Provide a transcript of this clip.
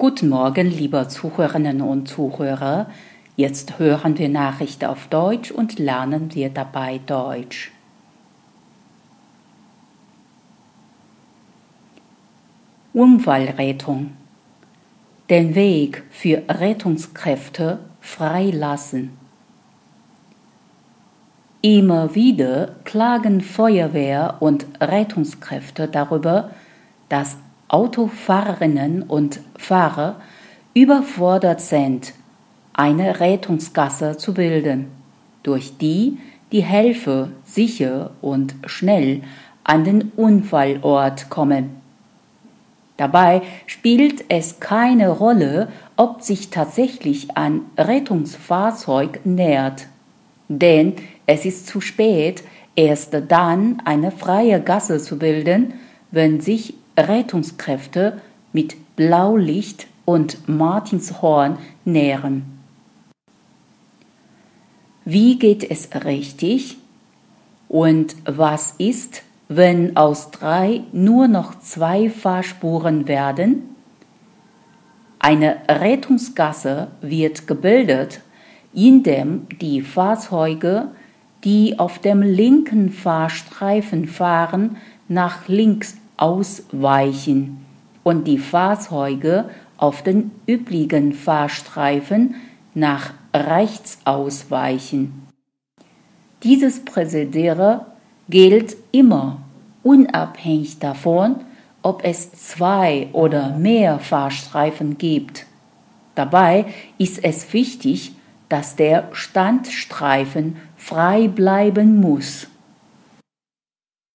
Guten Morgen, liebe Zuhörerinnen und Zuhörer. Jetzt hören wir Nachrichten auf Deutsch und lernen wir dabei Deutsch. Unfallrettung. Den Weg für Rettungskräfte freilassen. Immer wieder klagen Feuerwehr und Rettungskräfte darüber, dass Autofahrerinnen und Fahrer überfordert sind, eine Rettungsgasse zu bilden, durch die die Helfer sicher und schnell an den Unfallort kommen. Dabei spielt es keine Rolle, ob sich tatsächlich ein Rettungsfahrzeug nähert, denn es ist zu spät, erst dann eine freie Gasse zu bilden, wenn sich Rettungskräfte mit Blaulicht und Martinshorn nähren. Wie geht es richtig? Und was ist, wenn aus drei nur noch zwei Fahrspuren werden? Eine Rettungsgasse wird gebildet, indem die Fahrzeuge, die auf dem linken Fahrstreifen fahren, nach links ausweichen und die Fahrzeuge auf den übrigen Fahrstreifen nach rechts ausweichen. Dieses Präzedere gilt immer, unabhängig davon, ob es zwei oder mehr Fahrstreifen gibt. Dabei ist es wichtig, dass der Standstreifen frei bleiben muss.